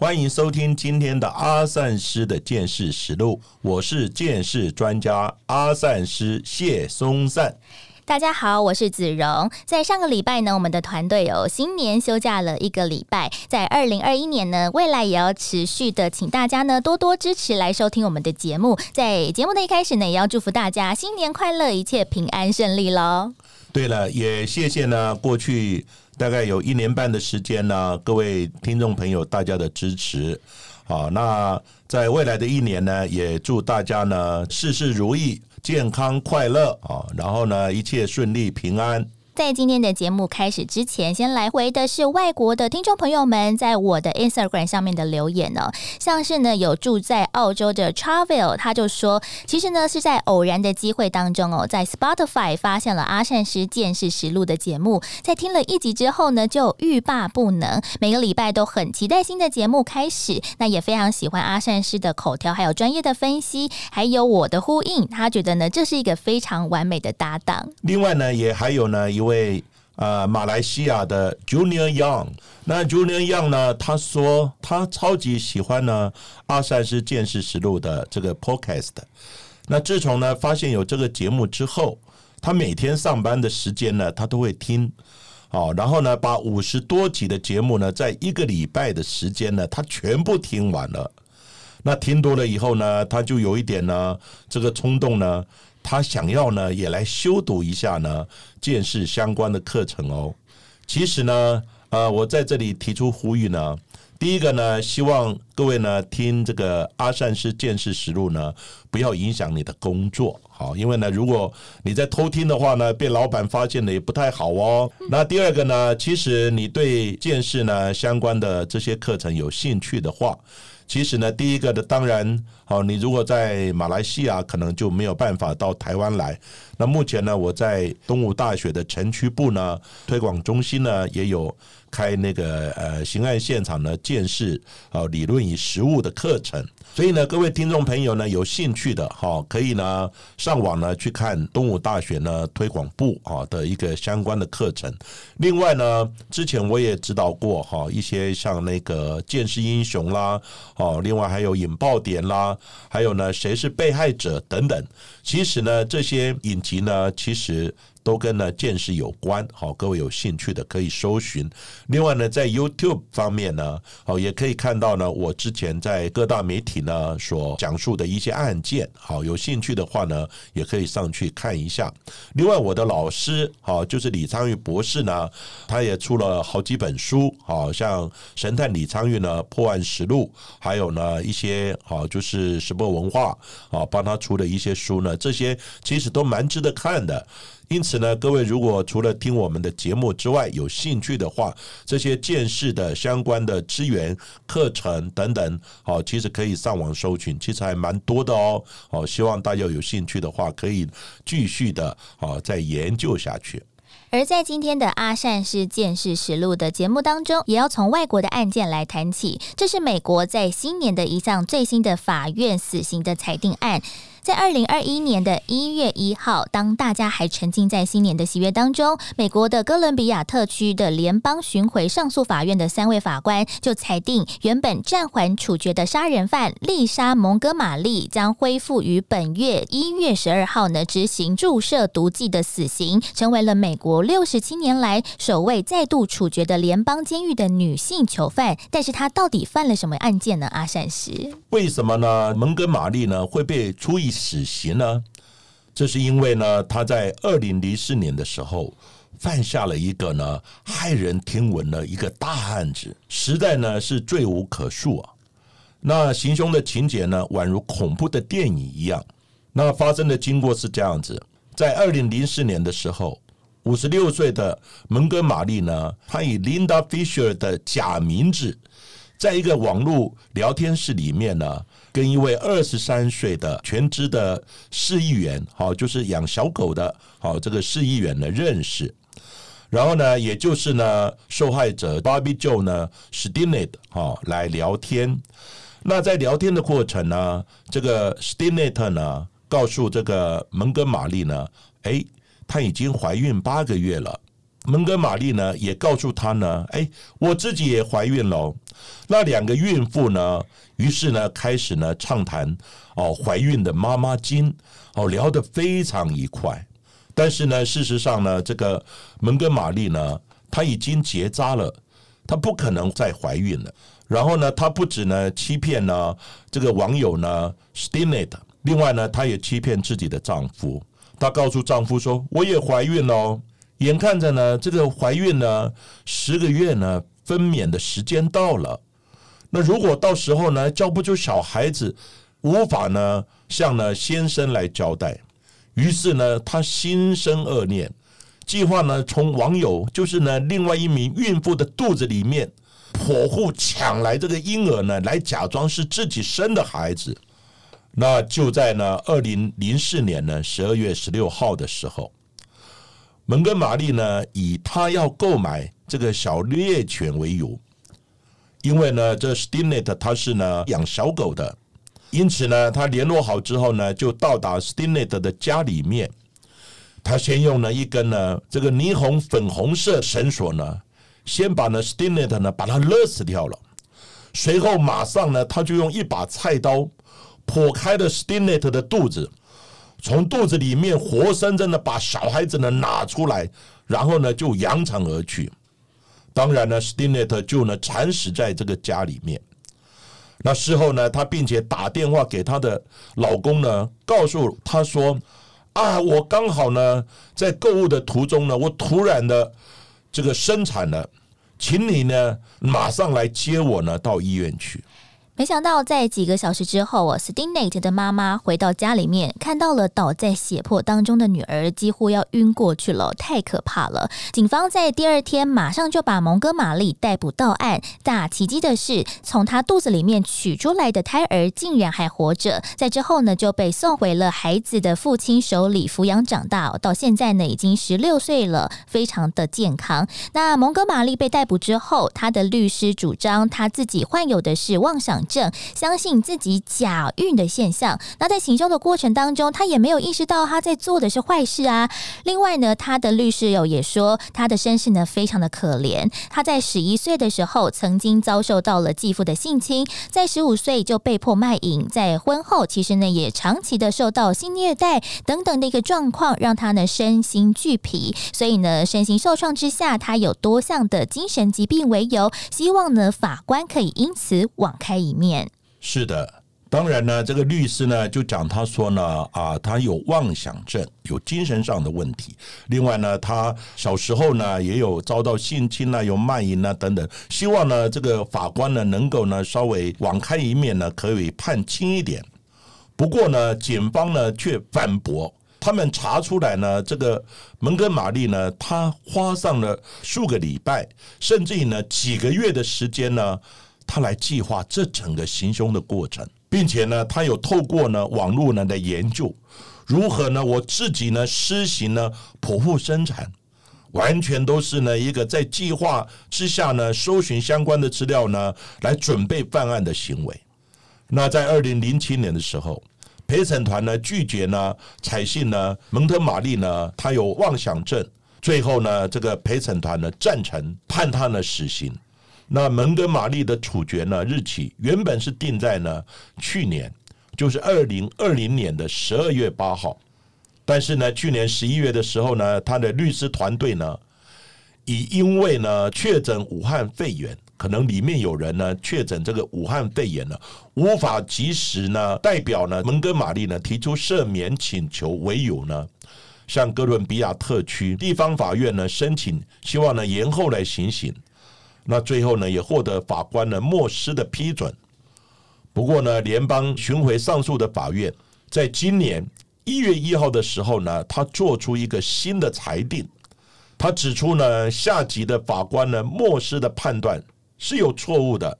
欢迎收听今天的阿善师的见识实录，我是见识专家阿善师谢松善。大家好，我是子荣。在上个礼拜呢，我们的团队有新年休假了一个礼拜。在二零二一年呢，未来也要持续的，请大家呢多多支持来收听我们的节目。在节目的一开始呢，也要祝福大家新年快乐，一切平安顺利喽。对了，也谢谢呢，过去大概有一年半的时间呢，各位听众朋友大家的支持。好，那在未来的一年呢，也祝大家呢事事如意。健康快乐啊，然后呢，一切顺利平安。在今天的节目开始之前，先来回的是外国的听众朋友们在我的 Instagram 上面的留言呢，像是呢有住在澳洲的 Travel，他就说，其实呢是在偶然的机会当中哦，在 Spotify 发现了阿善师见识实录的节目，在听了一集之后呢，就欲罢不能，每个礼拜都很期待新的节目开始，那也非常喜欢阿善师的口条，还有专业的分析，还有我的呼应，他觉得呢这是一个非常完美的搭档。另外呢，也还有呢有位呃马来西亚的 Junior Young，那 Junior Young 呢，他说他超级喜欢呢阿善师见识实录的这个 Podcast。那自从呢发现有这个节目之后，他每天上班的时间呢，他都会听。好，然后呢，把五十多集的节目呢，在一个礼拜的时间呢，他全部听完了。那听多了以后呢，他就有一点呢，这个冲动呢，他想要呢，也来修读一下呢，见识相关的课程哦。其实呢，呃，我在这里提出呼吁呢，第一个呢，希望各位呢，听这个阿善师见识实录呢，不要影响你的工作。好，因为呢，如果你在偷听的话呢，被老板发现了也不太好哦。那第二个呢，其实你对见识呢相关的这些课程有兴趣的话，其实呢，第一个的当然，好，你如果在马来西亚可能就没有办法到台湾来。那目前呢，我在东吴大学的城区部呢推广中心呢也有开那个呃刑案现场的见识啊理论与实务的课程。所以呢，各位听众朋友呢，有兴趣的哈，可以呢上网呢去看东吴大学呢推广部啊的一个相关的课程。另外呢，之前我也指导过哈一些像那个见识英雄啦，哦，另外还有引爆点啦，还有呢谁是被害者等等。其实呢，这些影集呢，其实。都跟呢见识有关，好，各位有兴趣的可以搜寻。另外呢，在 YouTube 方面呢，好也可以看到呢，我之前在各大媒体呢所讲述的一些案件，好，有兴趣的话呢，也可以上去看一下。另外，我的老师，好，就是李昌钰博士呢，他也出了好几本书，好像神探李昌钰呢破案实录，还有呢一些好就是什么文化啊帮他出的一些书呢，这些其实都蛮值得看的。因此呢，各位如果除了听我们的节目之外，有兴趣的话，这些见识的相关的资源、课程等等，好，其实可以上网搜寻，其实还蛮多的哦。好，希望大家有兴趣的话，可以继续的啊再研究下去。而在今天的阿善是见识实录的节目当中，也要从外国的案件来谈起。这是美国在新年的一项最新的法院死刑的裁定案。在二零二一年的一月一号，当大家还沉浸在新年的喜悦当中，美国的哥伦比亚特区的联邦巡回上诉法院的三位法官就裁定，原本暂缓处决的杀人犯丽莎·蒙哥马利将恢复于本月一月十二号呢执行注射毒剂的死刑，成为了美国六十七年来首位再度处决的联邦监狱的女性囚犯。但是她到底犯了什么案件呢？阿善师，为什么呢？蒙哥马利呢会被处以？死刑呢？这是因为呢，他在二零零四年的时候犯下了一个呢骇人听闻的一个大案子，实在呢是罪无可恕啊。那行凶的情节呢，宛如恐怖的电影一样。那发生的经过是这样子：在二零零四年的时候，五十六岁的蒙哥马利呢，他以 Linda Fisher 的假名字，在一个网络聊天室里面呢。跟一位二十三岁的全职的市议员，好，就是养小狗的，好，这个市议员呢认识。然后呢，也就是呢，受害者 Bobby Joe 呢 s t i n e t 哈来聊天。那在聊天的过程呢，这个 s t i n e t 呢告诉这个蒙哥马利呢，哎，她已经怀孕八个月了。蒙哥马利呢也告诉他呢，哎，我自己也怀孕了。那两个孕妇呢，于是呢开始呢畅谈哦怀孕的妈妈经，哦聊得非常愉快。但是呢，事实上呢，这个蒙哥马利呢，她已经结扎了，她不可能再怀孕了。然后呢，她不止呢欺骗呢这个网友呢 s t i n e t 另外呢，她也欺骗自己的丈夫。她告诉丈夫说：“我也怀孕了。”眼看着呢，这个怀孕呢十个月呢分娩的时间到了，那如果到时候呢交不出小孩子，无法呢向呢先生来交代。于是呢，他心生恶念，计划呢从网友，就是呢另外一名孕妇的肚子里面剖腹抢来这个婴儿呢，来假装是自己生的孩子。那就在呢二零零四年呢十二月十六号的时候，蒙哥马利呢以他要购买这个小猎犬为由，因为呢这 s t i n e t 他是呢养小狗的。因此呢，他联络好之后呢，就到达 s t i n e t 的家里面。他先用了一根呢这个霓虹粉红色绳索呢，先把呢 s t i n e t 呢把它勒死掉了。随后马上呢，他就用一把菜刀剖开了 s t i n e t 的肚子，从肚子里面活生生的把小孩子呢拿出来，然后呢就扬长而去。当然呢 s t i n e t 就呢惨死在这个家里面。那事后呢，她并且打电话给她的老公呢，告诉他说：“啊，我刚好呢在购物的途中呢，我突然的这个生产了，请你呢马上来接我呢到医院去。”没想到，在几个小时之后，我 s t i n a t 的妈妈回到家里面，看到了倒在血泊当中的女儿，几乎要晕过去了，太可怕了。警方在第二天马上就把蒙哥马利逮捕到案。大奇迹的是，从他肚子里面取出来的胎儿竟然还活着，在之后呢就被送回了孩子的父亲手里抚养长大，到现在呢已经十六岁了，非常的健康。那蒙哥马利被逮捕之后，他的律师主张他自己患有的是妄想。症相信自己假孕的现象，那在行凶的过程当中，他也没有意识到他在做的是坏事啊。另外呢，他的律师友也说，他的身世呢非常的可怜。他在十一岁的时候曾经遭受到了继父的性侵，在十五岁就被迫卖淫，在婚后其实呢也长期的受到性虐待等等的一个状况，让他呢身心俱疲。所以呢，身心受创之下，他有多项的精神疾病为由，希望呢法官可以因此网开一。面面是的，当然呢，这个律师呢就讲他说呢啊，他有妄想症，有精神上的问题。另外呢，他小时候呢也有遭到性侵啊，有卖淫啊等等。希望呢这个法官呢能够呢稍微网开一面呢，可以判轻一点。不过呢，检方呢却反驳，他们查出来呢，这个蒙哥马利呢，他花上了数个礼拜，甚至于呢几个月的时间呢。他来计划这整个行凶的过程，并且呢，他有透过呢网络呢的研究，如何呢我自己呢施行呢剖腹生产，完全都是呢一个在计划之下呢搜寻相关的资料呢来准备犯案的行为。那在二零零七年的时候，陪审团呢拒绝呢采信呢蒙特玛丽呢他有妄想症，最后呢这个陪审团呢赞成判他呢死刑。那蒙哥马利的处决呢？日期原本是定在呢去年，就是二零二零年的十二月八号。但是呢，去年十一月的时候呢，他的律师团队呢，以因为呢确诊武汉肺炎，可能里面有人呢确诊这个武汉肺炎呢，无法及时呢代表呢蒙哥马利呢提出赦免请求为由呢，向哥伦比亚特区地方法院呢申请，希望呢延后来行刑。那最后呢，也获得法官呢莫斯的批准。不过呢，联邦巡回上诉的法院在今年一月一号的时候呢，他做出一个新的裁定。他指出呢，下级的法官呢莫斯的判断是有错误的。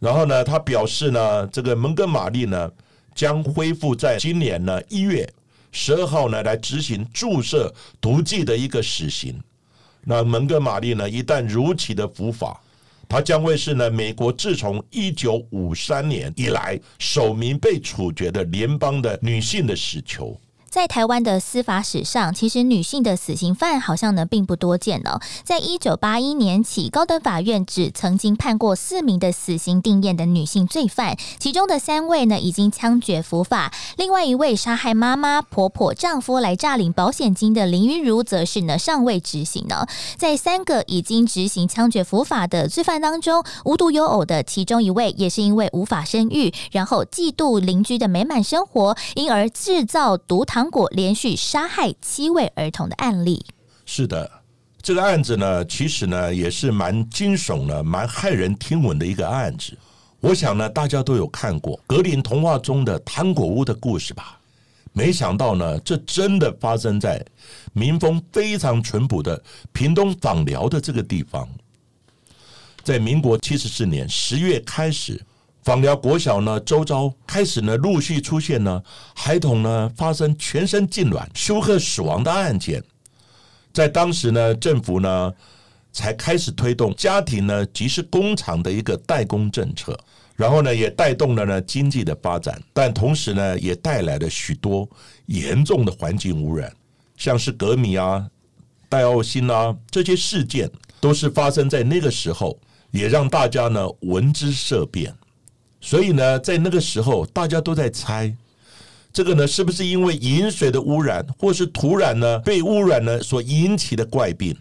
然后呢，他表示呢，这个蒙哥马利呢将恢复在今年呢一月十二号呢来执行注射毒剂的一个死刑。那蒙哥马利呢一旦如期的伏法，他将会是呢美国自从一九五三年以来首名被处决的联邦的女性的死囚。在台湾的司法史上，其实女性的死刑犯好像呢并不多见哦。在一九八一年起，高等法院只曾经判过四名的死刑定验的女性罪犯，其中的三位呢已经枪决伏法，另外一位杀害妈妈、婆婆、丈夫来诈领保险金的林云如，则是呢尚未执行呢。在三个已经执行枪决伏法的罪犯当中，无独有偶的，其中一位也是因为无法生育，然后嫉妒邻居的美满生活，因而制造毒糖。糖果连续杀害七位儿童的案例，是的，这个案子呢，其实呢也是蛮惊悚的、蛮骇人听闻的一个案子。我想呢，大家都有看过格林童话中的糖果屋的故事吧？没想到呢，这真的发生在民风非常淳朴的屏东访寮的这个地方，在民国七十四年十月开始。访寮国小呢，周遭开始呢，陆续出现呢，孩童呢发生全身痉挛、休克死亡的案件。在当时呢，政府呢才开始推动家庭呢即是工厂的一个代工政策，然后呢也带动了呢经济的发展，但同时呢也带来了许多严重的环境污染，像是革米啊、戴奥辛啊这些事件，都是发生在那个时候，也让大家呢闻之色变。所以呢，在那个时候，大家都在猜，这个呢是不是因为饮水的污染，或是土壤呢被污染呢所引起的怪病？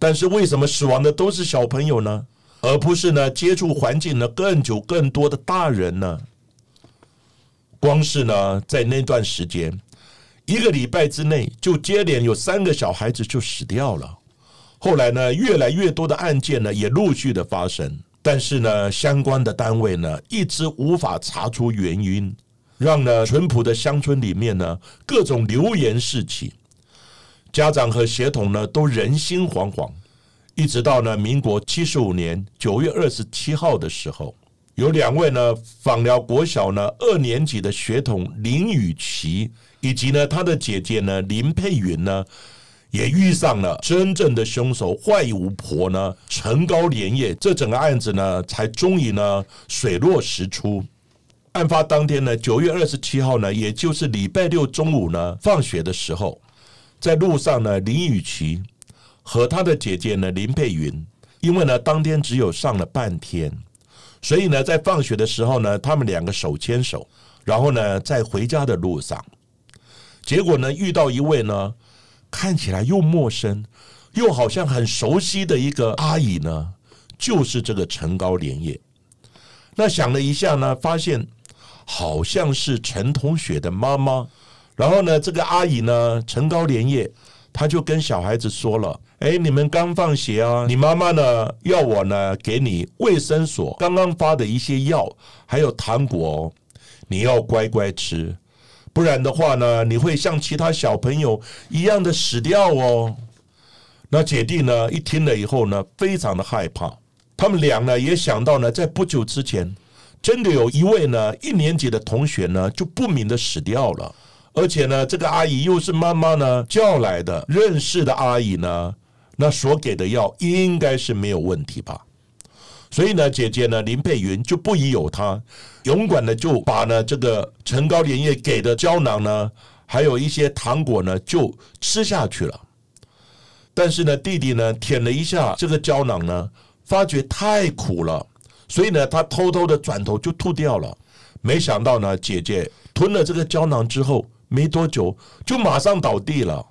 但是为什么死亡的都是小朋友呢，而不是呢接触环境呢更久、更多的大人呢？光是呢在那段时间，一个礼拜之内，就接连有三个小孩子就死掉了。后来呢，越来越多的案件呢也陆续的发生。但是呢，相关的单位呢一直无法查出原因，让呢淳朴的乡村里面呢各种流言四起，家长和协同呢都人心惶惶。一直到呢民国七十五年九月二十七号的时候，有两位呢访寮国小呢二年级的学童林雨琪，以及呢他的姐姐呢林佩云呢。也遇上了真正的凶手坏巫婆呢，陈高连夜，这整个案子呢，才终于呢水落石出。案发当天呢，九月二十七号呢，也就是礼拜六中午呢，放学的时候，在路上呢，林雨琪和他的姐姐呢林佩云，因为呢当天只有上了半天，所以呢，在放学的时候呢，他们两个手牵手，然后呢，在回家的路上，结果呢，遇到一位呢。看起来又陌生，又好像很熟悉的一个阿姨呢，就是这个陈高莲叶。那想了一下呢，发现好像是陈同学的妈妈。然后呢，这个阿姨呢，陈高莲叶，她就跟小孩子说了：“哎，你们刚放学啊，你妈妈呢要我呢给你卫生所刚刚发的一些药，还有糖果哦，你要乖乖吃。”不然的话呢，你会像其他小朋友一样的死掉哦。那姐弟呢，一听了以后呢，非常的害怕。他们俩呢，也想到呢，在不久之前，真的有一位呢一年级的同学呢，就不明的死掉了。而且呢，这个阿姨又是妈妈呢叫来的认识的阿姨呢，那所给的药应该是没有问题吧。所以呢，姐姐呢林佩云就不疑有他，勇敢的就把呢这个陈高连叶给的胶囊呢，还有一些糖果呢，就吃下去了。但是呢，弟弟呢舔了一下这个胶囊呢，发觉太苦了，所以呢，他偷偷的转头就吐掉了。没想到呢，姐姐吞了这个胶囊之后，没多久就马上倒地了。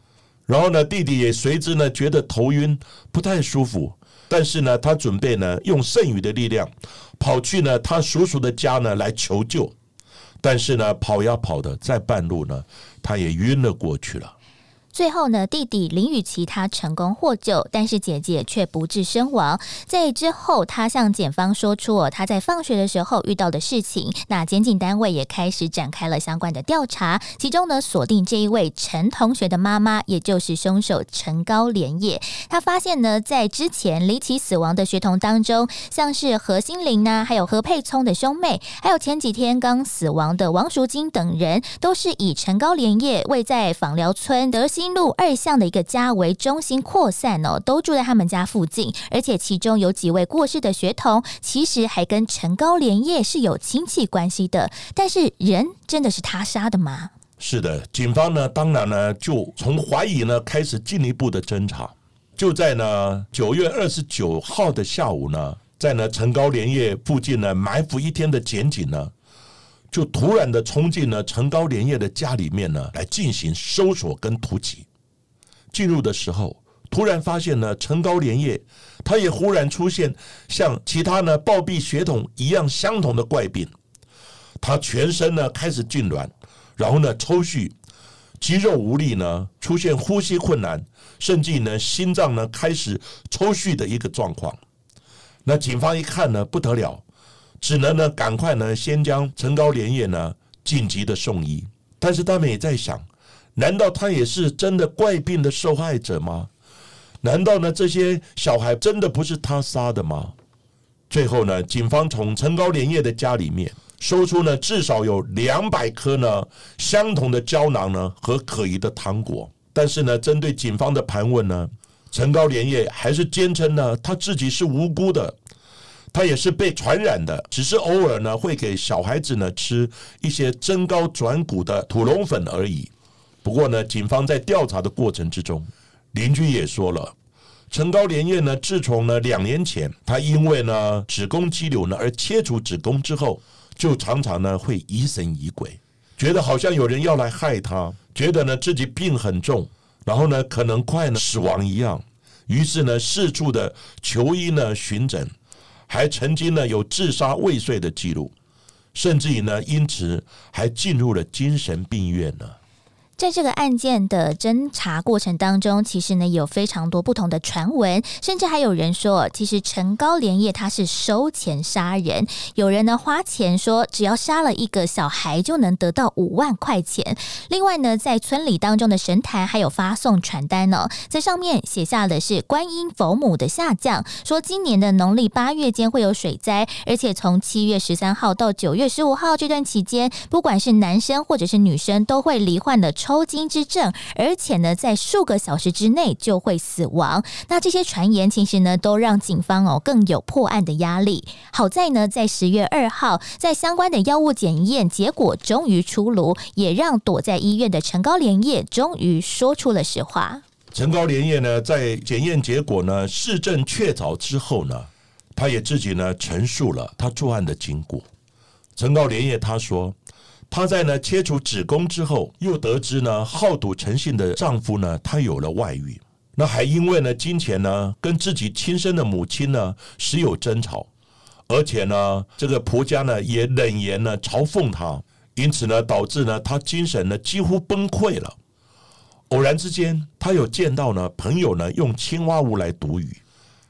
然后呢，弟弟也随之呢觉得头晕，不太舒服。但是呢，他准备呢用剩余的力量跑去呢他叔叔的家呢来求救，但是呢跑呀跑的，在半路呢他也晕了过去了。最后呢，弟弟林雨琪他成功获救，但是姐姐却不治身亡。在之后，他向检方说出哦他在放学的时候遇到的事情。那检警单位也开始展开了相关的调查，其中呢，锁定这一位陈同学的妈妈，也就是凶手陈高连叶。他发现呢，在之前离奇死亡的学童当中，像是何心玲呢，还有何佩聪的兄妹，还有前几天刚死亡的王淑金等人，都是以陈高连叶位在访寮村德新路二巷的一个家为中心扩散哦，都住在他们家附近，而且其中有几位过世的学童，其实还跟陈高连叶是有亲戚关系的。但是人真的是他杀的吗？是的，警方呢，当然呢，就从怀疑呢开始进一步的侦查。就在呢九月二十九号的下午呢，在呢陈高连夜附近呢埋伏一天的检警呢，就突然的冲进了陈高连夜的家里面呢，来进行搜索跟突击。进入的时候，突然发现呢陈高连夜，他也忽然出现像其他呢暴毙血统一样相同的怪病，他全身呢开始痉挛，然后呢抽搐。肌肉无力呢，出现呼吸困难，甚至呢心脏呢开始抽搐的一个状况。那警方一看呢不得了，只能呢赶快呢先将陈高连夜呢紧急的送医。但是他们也在想，难道他也是真的怪病的受害者吗？难道呢这些小孩真的不是他杀的吗？最后呢，警方从陈高连夜的家里面。搜出呢，至少有两百颗呢相同的胶囊呢和可疑的糖果，但是呢，针对警方的盘问呢，陈高连夜还是坚称呢他自己是无辜的，他也是被传染的，只是偶尔呢会给小孩子呢吃一些增高转骨的土龙粉而已。不过呢，警方在调查的过程之中，邻居也说了，陈高连夜呢，自从呢两年前他因为呢子宫肌瘤呢而切除子宫之后。就常常呢会疑神疑鬼，觉得好像有人要来害他，觉得呢自己病很重，然后呢可能快呢死亡一样，于是呢四处的求医呢寻诊，还曾经呢有自杀未遂的记录，甚至于呢因此还进入了精神病院呢。在这个案件的侦查过程当中，其实呢有非常多不同的传闻，甚至还有人说，其实陈高连夜他是收钱杀人。有人呢花钱说，只要杀了一个小孩就能得到五万块钱。另外呢，在村里当中的神坛还有发送传单呢，在上面写下的是观音佛母的下降，说今年的农历八月间会有水灾，而且从七月十三号到九月十五号这段期间，不管是男生或者是女生，都会罹患的抽抽筋之症，而且呢，在数个小时之内就会死亡。那这些传言其实呢，都让警方哦更有破案的压力。好在呢，在十月二号，在相关的药物检验结果终于出炉，也让躲在医院的陈高连夜终于说出了实话。陈高连夜呢，在检验结果呢市证确凿之后呢，他也自己呢陈述了他作案的经过。陈高连夜他说。她在呢切除子宫之后，又得知呢好赌成性的丈夫呢，他有了外遇，那还因为呢金钱呢跟自己亲生的母亲呢时有争吵，而且呢这个婆家呢也冷言呢嘲讽她，因此呢导致呢她精神呢几乎崩溃了。偶然之间，她有见到呢朋友呢用青蛙屋来赌鱼，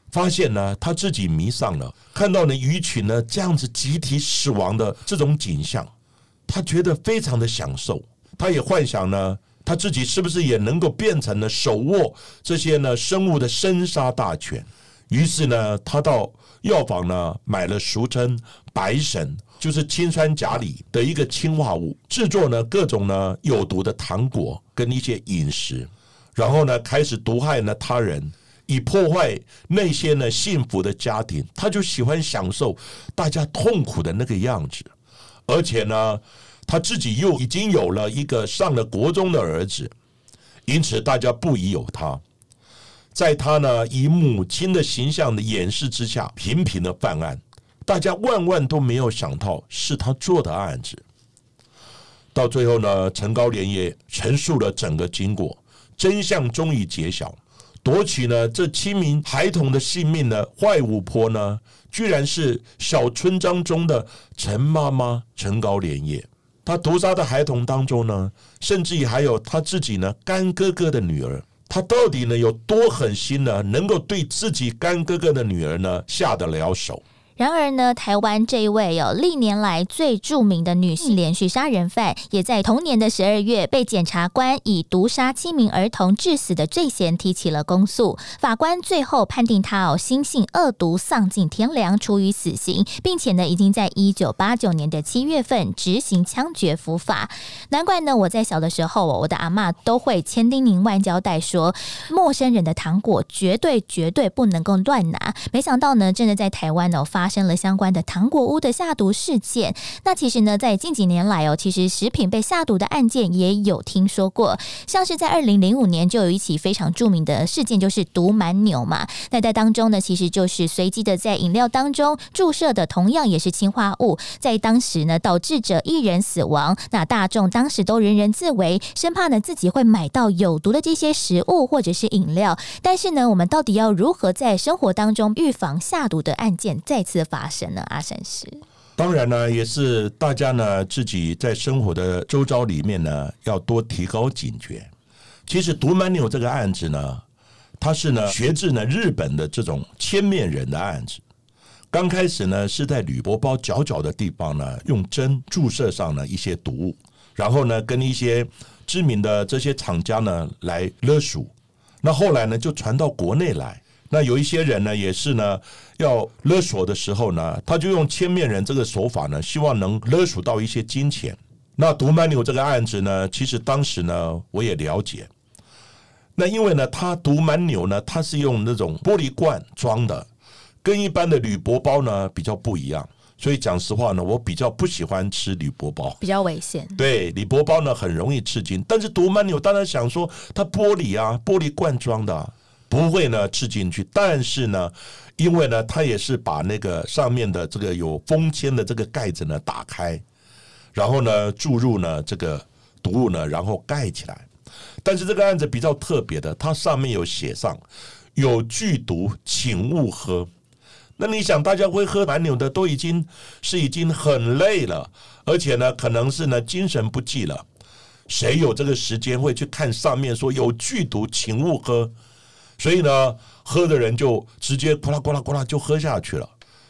发现呢他自己迷上了，看到呢鱼群呢这样子集体死亡的这种景象。他觉得非常的享受，他也幻想呢，他自己是不是也能够变成了手握这些呢生物的生杀大权？于是呢，他到药房呢买了俗称白神，就是氰酸钾锂的一个氰化物，制作呢各种呢有毒的糖果跟一些饮食，然后呢开始毒害呢他人，以破坏那些呢幸福的家庭。他就喜欢享受大家痛苦的那个样子。而且呢，他自己又已经有了一个上了国中的儿子，因此大家不疑有他。在他呢以母亲的形象的掩饰之下，频频的犯案，大家万万都没有想到是他做的案子。到最后呢，陈高连也陈述了整个经过，真相终于揭晓。夺取呢这七名孩童的性命的坏五婆呢，居然是小村庄中的陈妈妈陈高莲叶。她屠杀的孩童当中呢，甚至于还有她自己呢干哥哥的女儿。她到底呢有多狠心呢？能够对自己干哥哥的女儿呢下得了手？然而呢，台湾这一位有历年来最著名的女性连续杀人犯，也在同年的十二月被检察官以毒杀七名儿童致死的罪嫌提起了公诉。法官最后判定他哦，心性恶毒、丧尽天良，处以死刑，并且呢，已经在一九八九年的七月份执行枪决伏法。难怪呢，我在小的时候，我的阿妈都会千叮咛万交代说，陌生人的糖果绝对绝对不能够乱拿。没想到呢，真的在台湾哦发。生了相关的糖果屋的下毒事件。那其实呢，在近几年来哦，其实食品被下毒的案件也有听说过。像是在二零零五年就有一起非常著名的事件，就是毒蛮牛嘛。那在当中呢，其实就是随机的在饮料当中注射的，同样也是氰化物，在当时呢导致者一人死亡。那大众当时都人人自危，生怕呢自己会买到有毒的这些食物或者是饮料。但是呢，我们到底要如何在生活当中预防下毒的案件再次？发生呢？阿善师，当然呢，也是大家呢自己在生活的周遭里面呢，要多提高警觉。其实毒曼纽这个案子呢，它是呢学自呢日本的这种千面人的案子。刚开始呢是在铝箔包角角的地方呢，用针注射上了一些毒物，然后呢跟一些知名的这些厂家呢来勒赎。那后来呢就传到国内来。那有一些人呢，也是呢，要勒索的时候呢，他就用千面人这个手法呢，希望能勒索到一些金钱。那毒蛮牛这个案子呢，其实当时呢，我也了解。那因为呢，他毒蛮牛呢，他是用那种玻璃罐装的，跟一般的铝箔包呢比较不一样。所以讲实话呢，我比较不喜欢吃铝箔包，比较危险。对，铝箔包呢很容易吃惊，但是毒蛮牛当然想说，它玻璃啊，玻璃罐装的。不会呢，吃进去。但是呢，因为呢，他也是把那个上面的这个有封签的这个盖子呢打开，然后呢注入呢这个毒物呢，然后盖起来。但是这个案子比较特别的，它上面有写上有剧毒，请勿喝。那你想，大家会喝白牛的，都已经是已经很累了，而且呢，可能是呢精神不济了。谁有这个时间会去看上面说有剧毒，请勿喝？所以呢，喝的人就直接咕啦咕啦咕啦就喝下去了，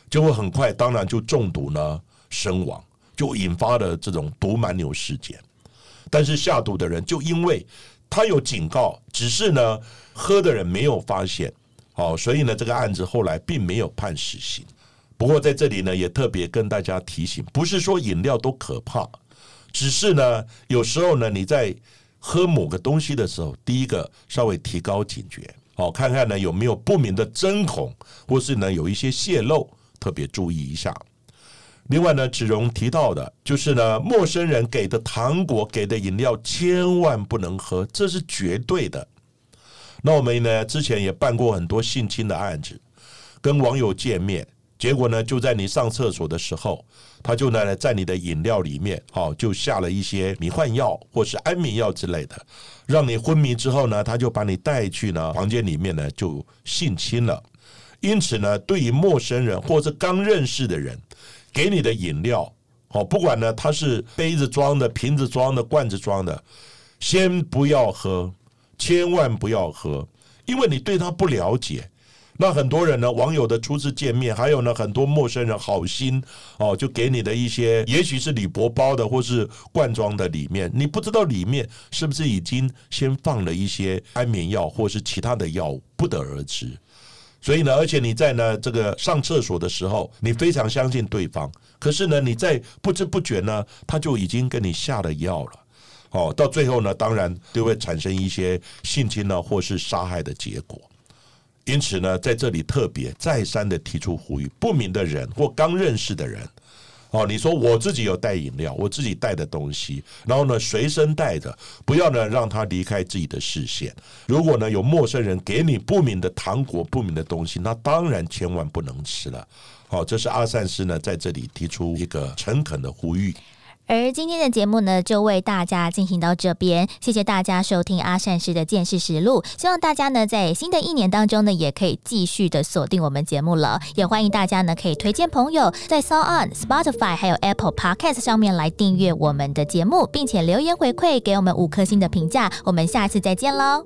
结果很快当然就中毒呢身亡，就引发了这种毒蛮牛事件。但是下毒的人就因为他有警告，只是呢喝的人没有发现，哦，所以呢这个案子后来并没有判死刑。不过在这里呢也特别跟大家提醒，不是说饮料都可怕，只是呢有时候呢你在喝某个东西的时候，第一个稍微提高警觉。好，看看呢有没有不明的针孔，或是呢有一些泄漏，特别注意一下。另外呢，子荣提到的就是呢，陌生人给的糖果、给的饮料，千万不能喝，这是绝对的。那我们呢之前也办过很多性侵的案子，跟网友见面。结果呢，就在你上厕所的时候，他就呢在你的饮料里面，好就下了一些迷幻药或是安眠药之类的，让你昏迷之后呢，他就把你带去呢房间里面呢就性侵了。因此呢，对于陌生人或者刚认识的人给你的饮料，哦不管呢他是杯子装的、瓶子装的、罐子装的，先不要喝，千万不要喝，因为你对他不了解。那很多人呢，网友的初次见面，还有呢，很多陌生人好心哦，就给你的一些，也许是铝箔包的，或是罐装的，里面你不知道里面是不是已经先放了一些安眠药，或是其他的药物，不得而知。所以呢，而且你在呢这个上厕所的时候，你非常相信对方，可是呢，你在不知不觉呢，他就已经跟你下了药了，哦，到最后呢，当然就会产生一些性侵呢，或是杀害的结果。因此呢，在这里特别再三的提出呼吁：不明的人或刚认识的人，哦，你说我自己有带饮料，我自己带的东西，然后呢随身带着，不要呢让他离开自己的视线。如果呢有陌生人给你不明的糖果、不明的东西，那当然千万不能吃了。好，这是阿善师呢在这里提出一个诚恳的呼吁。而今天的节目呢，就为大家进行到这边，谢谢大家收听阿善师的见识实录。希望大家呢，在新的一年当中呢，也可以继续的锁定我们节目了。也欢迎大家呢，可以推荐朋友在 s o n Spotify 还有 Apple Podcast 上面来订阅我们的节目，并且留言回馈给我们五颗星的评价。我们下次再见喽。